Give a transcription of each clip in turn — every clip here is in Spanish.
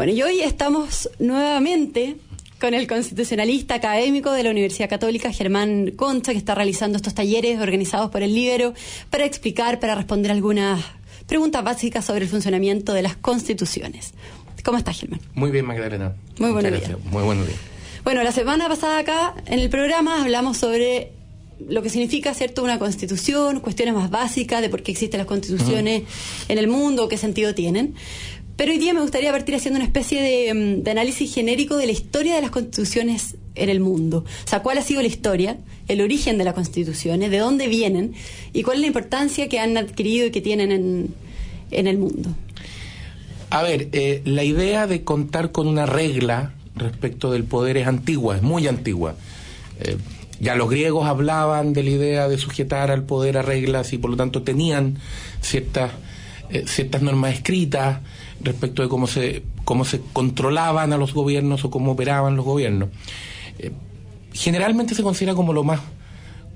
Bueno, y hoy estamos nuevamente con el constitucionalista académico de la Universidad Católica, Germán Concha, que está realizando estos talleres organizados por el Libero para explicar, para responder algunas preguntas básicas sobre el funcionamiento de las constituciones. ¿Cómo estás, Germán? Muy bien, Magdalena. Muy buenos días. Muy buenos días. Bueno, la semana pasada acá en el programa hablamos sobre lo que significa, ¿cierto?, una constitución, cuestiones más básicas de por qué existen las constituciones en el mundo, qué sentido tienen. Pero hoy día me gustaría partir haciendo una especie mm, de, análisis genérico de la historia de las constituciones en el mundo. O sea, cuál ha sido la historia, el origen de las constituciones, de dónde vienen y cuál es la importancia que han adquirido y que tienen en, en el mundo. A ver, eh, la idea de contar con una regla respecto del poder es antigua, es muy antigua. Eh, ya los griegos hablaban de la idea de sujetar al poder a reglas y por lo tanto tenían ciertas, eh, ciertas normas escritas respecto de cómo se, cómo se controlaban a los gobiernos o cómo operaban los gobiernos. Eh, generalmente se considera como lo más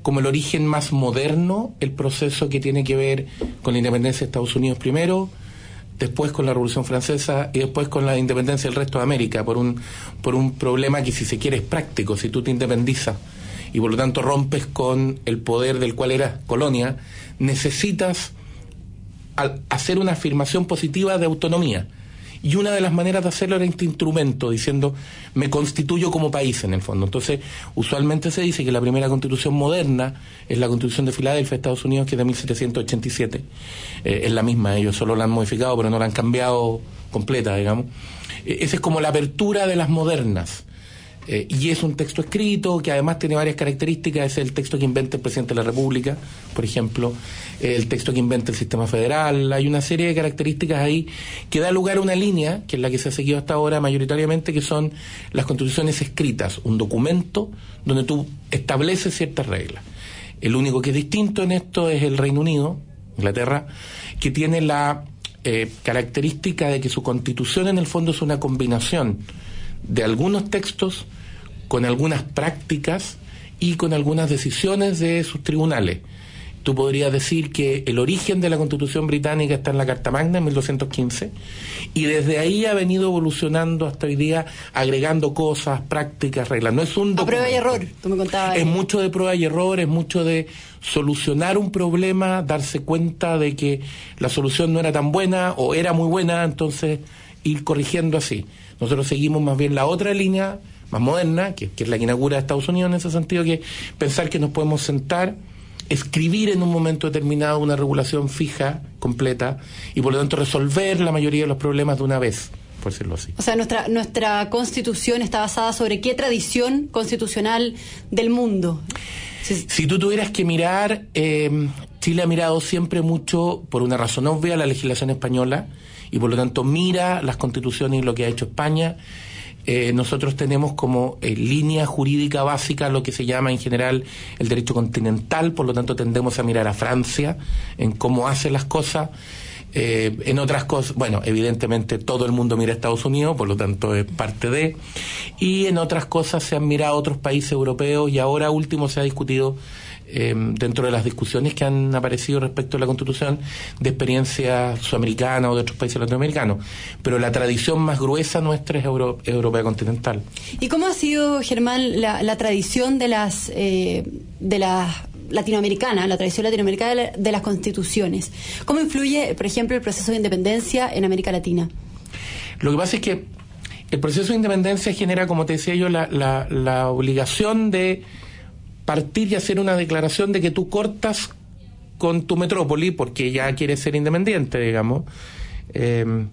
como el origen más moderno el proceso que tiene que ver con la independencia de Estados Unidos primero, después con la Revolución Francesa y después con la independencia del resto de América, por un, por un problema que si se quiere es práctico, si tú te independizas y por lo tanto rompes con el poder del cual eras colonia, necesitas hacer una afirmación positiva de autonomía. Y una de las maneras de hacerlo era este instrumento, diciendo, me constituyo como país en el fondo. Entonces, usualmente se dice que la primera constitución moderna es la constitución de Filadelfia, Estados Unidos, que es de 1787. Eh, es la misma, ellos solo la han modificado, pero no la han cambiado completa, digamos. E, esa es como la apertura de las modernas. Eh, y es un texto escrito que además tiene varias características. Es el texto que inventa el presidente de la República, por ejemplo, el texto que inventa el sistema federal. Hay una serie de características ahí que da lugar a una línea, que es la que se ha seguido hasta ahora mayoritariamente, que son las constituciones escritas, un documento donde tú estableces ciertas reglas. El único que es distinto en esto es el Reino Unido, Inglaterra, que tiene la eh, característica de que su constitución en el fondo es una combinación de algunos textos con algunas prácticas y con algunas decisiones de sus tribunales. Tú podrías decir que el origen de la Constitución británica está en la Carta Magna en 1215 y desde ahí ha venido evolucionando hasta hoy día agregando cosas, prácticas, reglas. No es un A prueba y error, tú me contabas. Es mucho de prueba y error, es mucho de solucionar un problema, darse cuenta de que la solución no era tan buena o era muy buena, entonces ir corrigiendo así. Nosotros seguimos más bien la otra línea más moderna, que, es la que inaugura Estados Unidos en ese sentido, que pensar que nos podemos sentar, escribir en un momento determinado una regulación fija, completa, y por lo tanto resolver la mayoría de los problemas de una vez. Por decirlo así. O sea, nuestra, nuestra constitución está basada sobre qué tradición constitucional del mundo. Si, tú tuvieras que mirar, eh, Chile ha mirado siempre mucho, por una razón obvia, la legislación española, y por lo tanto mira las constituciones y lo que ha hecho España. Eh, nosotros tenemos como eh, línea jurídica básica lo que se llama en general el derecho continental, por lo tanto tendemos a mirar a Francia en cómo hace las cosas. Eh, en otras cosas, bueno, evidentemente todo el mundo mira a Estados Unidos, por lo tanto es parte de, y en otras cosas se han mirado otros países europeos y ahora último se ha discutido Em, dentro de las discusiones que han aparecido respecto a la Constitución de experiencia sudamericana o de otros países latinoamericanos. Pero la tradición más gruesa nuestra es europea continental. ¿Y cómo ha sido, Germán, la, tradición de las, eh, de las latinoamericana, la tradición latinoamericana de las constituciones. ¿Cómo influye, por ejemplo, el proceso de independencia en América Latina? Lo que pasa es que el proceso de independencia genera, como te decía yo, la, la obligación de partir y hacer una declaración de que tú cortas con tu metrópoli porque ya quieres ser independiente, digamos. Eh,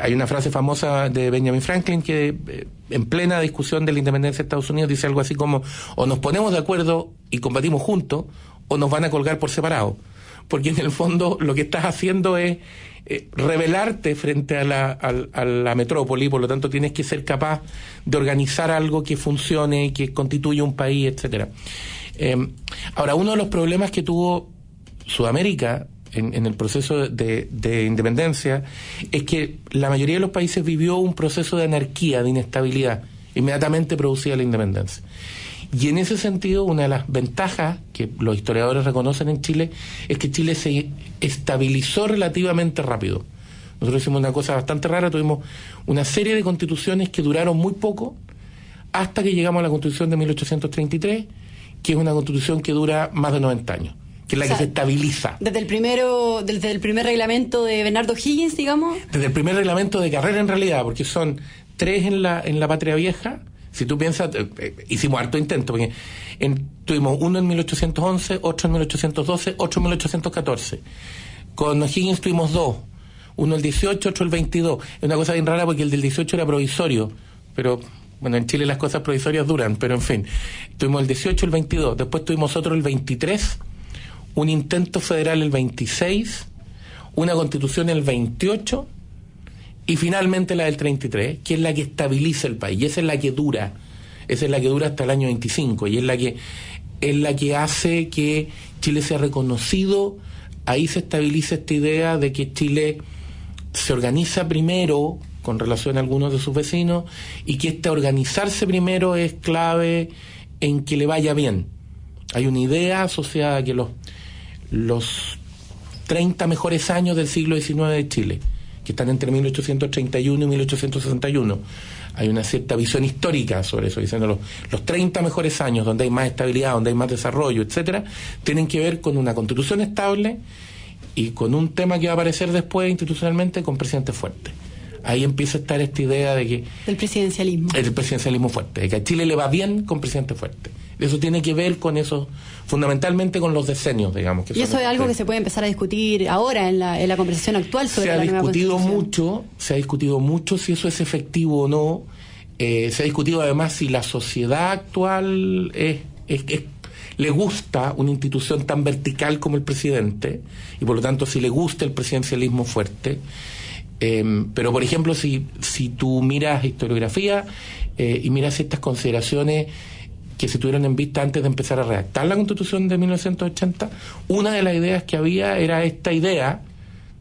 hay una frase famosa de Benjamin Franklin que eh, en plena discusión de la independencia de Estados Unidos dice algo así como o nos ponemos de acuerdo y combatimos juntos o nos van a colgar por separado. Porque en el fondo lo que estás haciendo es eh, revelarte frente a la, a, la metrópoli, por lo tanto tienes que ser capaz de organizar algo que funcione, que constituya un país, etcétera. Em, ahora, uno de los problemas que tuvo Sudamérica en, el proceso de, de, independencia es que la mayoría de los países vivió un proceso de anarquía, de inestabilidad, inmediatamente producida la independencia. Y en ese sentido, una de las ventajas que los historiadores reconocen en Chile es que Chile se estabilizó relativamente rápido. Nosotros hicimos una cosa bastante rara, tuvimos una serie de constituciones que duraron muy poco, hasta que llegamos a la constitución de 1833, que es una constitución que dura más de 90 años que es la que se estabiliza. Desde el primero, desde el primer reglamento de Bernardo Higgins, digamos. Desde el primer reglamento de carrera en realidad, porque son tres en la, en la patria vieja. Si tú piensas, eh, eh, hicimos harto intento, porque tuvimos uno en 1811, otro en 1812, otro en 1814. Con Higgins tuvimos dos, uno el 18, otro el 22. Es una cosa bien rara porque el del 18 era provisorio, pero bueno, en Chile las cosas provisorias duran, pero en fin. Tuvimos el 18, el 22, después tuvimos otro el 23 un intento federal el 26, una constitución el 28 y finalmente la del 33, que es la que estabiliza el país, y esa es la que dura, esa es la que dura hasta el año 25 y es la que es la que hace que Chile sea reconocido, ahí se estabiliza esta idea de que Chile se organiza primero con relación a algunos de sus vecinos y que este organizarse primero es clave en que le vaya bien. Hay una idea asociada a que los los 30 mejores años del siglo XIX de Chile, que están entre 1831 y 1861. Hay una cierta visión histórica sobre eso, diciendo los, los 30 mejores años donde hay más estabilidad, donde hay más desarrollo, etcétera, tienen que ver con una constitución estable y con un tema que va a aparecer después institucionalmente con presidente fuerte. Ahí empieza a estar esta idea de que... El presidencialismo. El presidencialismo fuerte, de que a Chile le va bien con presidente fuerte. Eso tiene que ver con eso, fundamentalmente con los decenios, digamos. Que y eso es algo que se puede empezar a discutir ahora en la, en la conversación actual sobre se ha discutido mucho, se ha discutido mucho si eso es efectivo o no. Eh, se ha discutido además si la sociedad actual es, le gusta una institución tan vertical como el presidente y por lo tanto si le gusta el presidencialismo fuerte. Eh, pero por ejemplo, si, si tú miras historiografía eh, y miras estas consideraciones que se tuvieron en vista antes de empezar a redactar la Constitución de 1980, una de las ideas que había era esta idea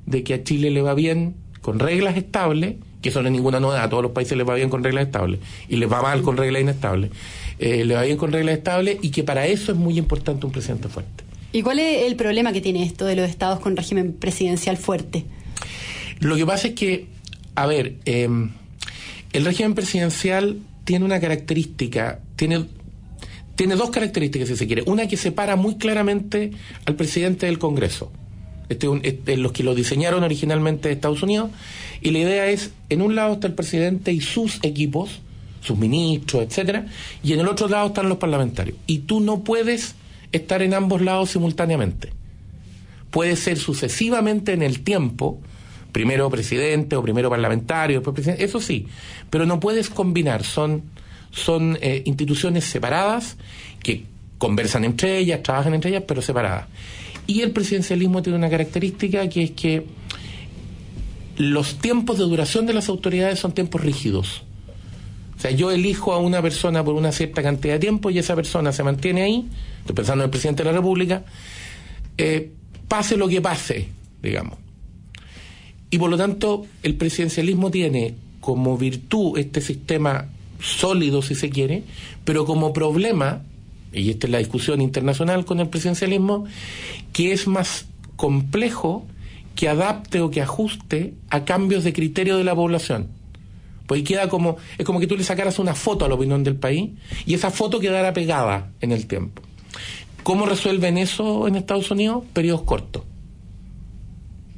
de que a Chile le va bien con reglas estables, que eso no es ninguna novedad, a todos los países les va bien con reglas estables, y les va mal con reglas inestables, eh, le va bien con reglas estables y que para eso es muy importante un presidente fuerte. ¿Y cuál es el problema que tiene esto de los estados con régimen presidencial fuerte? Lo que pasa es que, a ver, eh, el régimen presidencial tiene una característica, tiene tiene dos características, si se quiere. Una que separa muy claramente al presidente del Congreso. Este, este, los que lo diseñaron originalmente de Estados Unidos. Y la idea es, en un lado está el presidente y sus equipos, sus ministros, etcétera, y en el otro lado están los parlamentarios. Y tú no puedes estar en ambos lados simultáneamente. Puede ser sucesivamente en el tiempo, primero presidente o primero parlamentario, después presidente, eso sí, pero no puedes combinar, son son eh, instituciones separadas que conversan entre ellas, trabajan entre ellas, pero separadas. Y el presidencialismo tiene una característica que es que los tiempos de duración de las autoridades son tiempos rígidos. O sea, yo elijo a una persona por una cierta cantidad de tiempo y esa persona se mantiene ahí, estoy pensando en el presidente de la República, eh, pase lo que pase, digamos. Y por lo tanto, el presidencialismo tiene como virtud este sistema sólido, si se quiere, pero como problema, y esta es la discusión internacional con el presidencialismo, que es más complejo que adapte o que ajuste a cambios de criterio de la población. Pues queda como, es como que tú le sacaras una foto a la opinión del país y esa foto quedara pegada en el tiempo. ¿Cómo resuelven eso en Estados Unidos? Periodos cortos.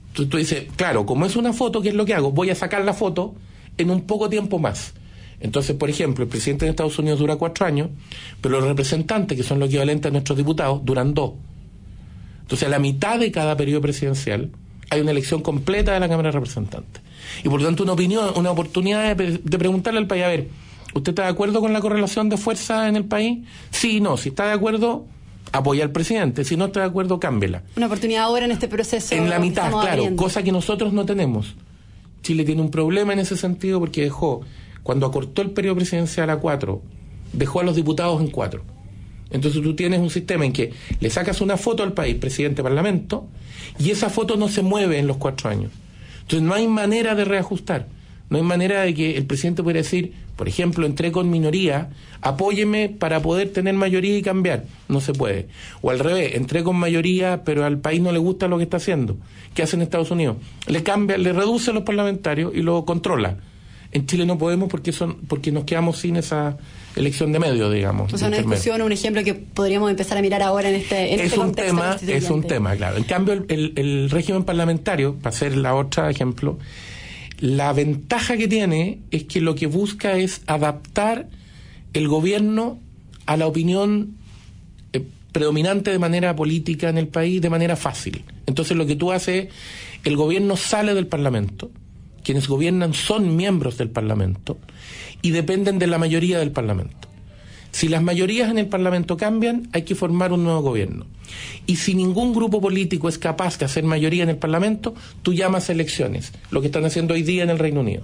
Entonces tú dices, claro, como es una foto, ¿qué es lo que hago? Voy a sacar la foto en un poco tiempo más. Entonces, por ejemplo, el presidente de Estados Unidos dura cuatro años, pero los representantes, que son los equivalentes a nuestros diputados, duran dos. Entonces, a la mitad de cada periodo presidencial hay una elección completa de la Cámara de Representantes. Y por lo tanto, una opinión, una oportunidad de, preguntarle al país, a ver, ¿usted está de acuerdo con la correlación de fuerza en el país? Sí, no. Si está de acuerdo, apoya al presidente. Si no está de acuerdo, cámbela. Una oportunidad ahora en este proceso. En la mitad, claro, cosa que nosotros no tenemos. Chile tiene un problema en ese sentido porque dejó cuando acortó el periodo presidencial a cuatro, dejó a los diputados en cuatro. Entonces tú tienes un sistema en que le sacas una foto al país, presidente, parlamento, y esa foto no se mueve en los cuatro años. Entonces no hay manera de reajustar. No hay manera de que el presidente pueda decir, por ejemplo, entré con minoría, apóyeme para poder tener mayoría y cambiar. No se puede. O al revés, entré con mayoría, pero al país no le gusta lo que está haciendo. ¿Qué hace en Estados Unidos? Le cambia, le reduce a los parlamentarios y lo controla. En Chile no podemos porque son porque nos quedamos sin esa elección de medio, digamos. O sea, una discusión, un ejemplo que podríamos empezar a mirar ahora en este, en es este un tema, Es un tema, claro. En cambio, el, el, régimen parlamentario, para hacer la otra ejemplo, la ventaja que tiene es que lo que busca es adaptar el gobierno a la opinión eh, predominante de manera política en el país de manera fácil. Entonces lo que tú haces es, el gobierno sale del Parlamento, quienes gobiernan son miembros del Parlamento y dependen de la mayoría del Parlamento. Si las mayorías en el Parlamento cambian, hay que formar un nuevo gobierno. Y si ningún grupo político es capaz de hacer mayoría en el Parlamento, tú llamas elecciones, lo que están haciendo hoy día en el Reino Unido.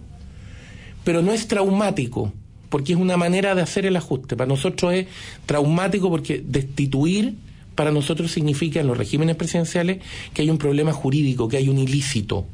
Pero no es traumático, porque es una manera de hacer el ajuste. Para nosotros es traumático porque destituir para nosotros significa en los regímenes presidenciales que hay un problema jurídico, que hay un ilícito.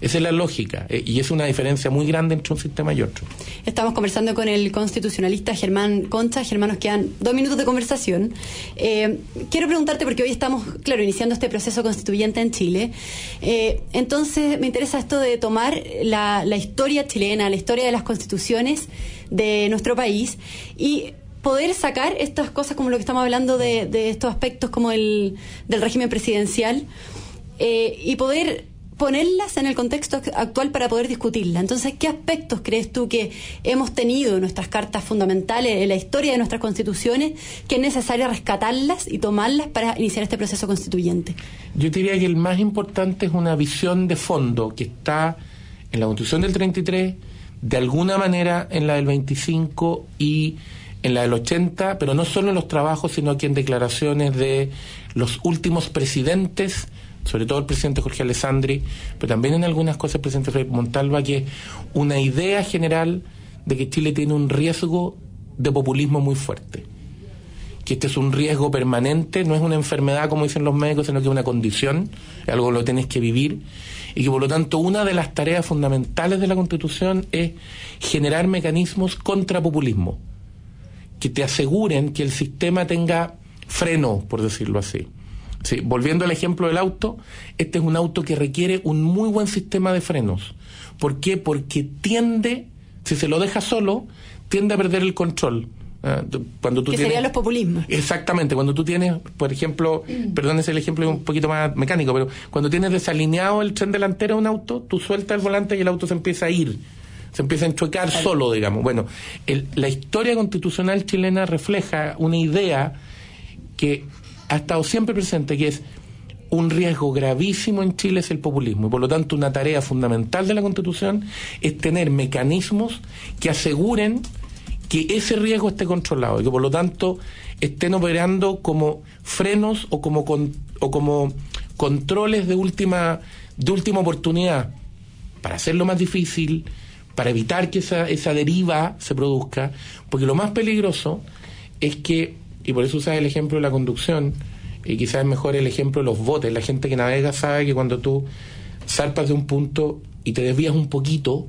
Esa es la lógica eh, y es una diferencia muy grande entre un sistema y otro. Estamos conversando con el constitucionalista Germán Concha. Germán, nos quedan dos minutos de conversación. Eh, quiero preguntarte, porque hoy estamos, claro, iniciando este proceso constituyente en Chile. Eh, entonces, me interesa esto de tomar la, historia chilena, la historia de las constituciones de nuestro país y poder sacar estas cosas como lo que estamos hablando de, estos aspectos como el del régimen presidencial y poder ponerlas en el contexto actual para poder discutirla. Entonces, ¿qué aspectos crees tú que hemos tenido en nuestras cartas fundamentales, en la historia de nuestras constituciones, que es necesario rescatarlas y tomarlas para iniciar este proceso constituyente? Yo diría que el más importante es una visión de fondo que está en la Constitución del 33, de alguna manera en la del 25 y en la del 80, pero no solo en los trabajos, sino que en declaraciones de los últimos presidentes sobre todo el presidente Jorge Alessandri, pero también en algunas cosas el presidente Felipe Montalva, que es una idea general de que Chile tiene un riesgo de populismo muy fuerte. Que este es un riesgo permanente, no es una enfermedad como dicen los médicos, sino que es una condición, algo que lo tienes que vivir, y que por lo tanto una de las tareas fundamentales de la Constitución es generar mecanismos contra populismo, que te aseguren que el sistema tenga freno, por decirlo así Sí, volviendo al ejemplo del auto, este es un auto que requiere un muy buen sistema de frenos. ¿Por qué? Porque tiende, si se lo deja solo, tiende a perder el control. Ah, cuando tú que serían los populismos. Exactamente, cuando tú tienes, por ejemplo, mm. perdón, es el ejemplo un poquito más mecánico, pero cuando tienes desalineado el tren delantero de un auto, tú sueltas el volante y el auto se empieza a ir, se empieza a enchocar solo, digamos. Bueno, la historia constitucional chilena refleja una idea que ha estado siempre presente, que es un riesgo gravísimo en Chile es el populismo. Y por lo tanto una tarea fundamental de la Constitución es tener mecanismos que aseguren que ese riesgo esté controlado y que por lo tanto estén operando como frenos o como o como controles de última de última oportunidad para hacerlo más difícil, para evitar que esa, esa deriva se produzca, porque lo más peligroso es que y por eso usas el ejemplo de la conducción, y quizás es mejor el ejemplo de los botes. La gente que navega sabe que cuando tú zarpas de un punto y te desvías un poquito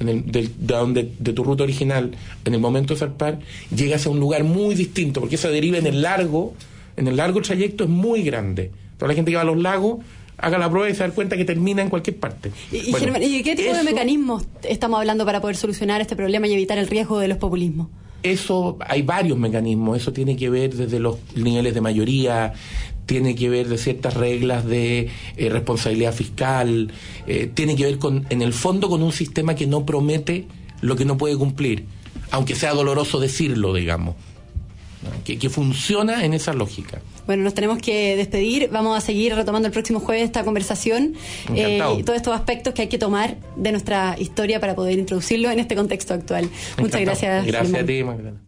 en el, de, donde, de tu ruta original, en el momento de zarpar, llegas a un lugar muy distinto, porque esa deriva en el largo, en el largo trayecto es muy grande. Toda la gente que va a los lagos haga la prueba y se da cuenta que termina en cualquier parte. ¿Y, qué tipo de mecanismos estamos hablando para poder solucionar este problema y evitar el riesgo de los populismos? Eso, hay varios mecanismos, eso tiene que ver desde los niveles de mayoría, tiene que ver de ciertas reglas de eh, responsabilidad fiscal, eh, tiene que ver con, en el fondo, con un sistema que no promete lo que no puede cumplir, aunque sea doloroso decirlo, digamos, que, que funciona en esa lógica. Bueno, nos tenemos que despedir. Vamos a seguir retomando el próximo jueves esta conversación eh, y todos estos aspectos que hay que tomar de nuestra historia para poder introducirlo en este contexto actual. Muchas gracias. Gracias a ti, Magdalena.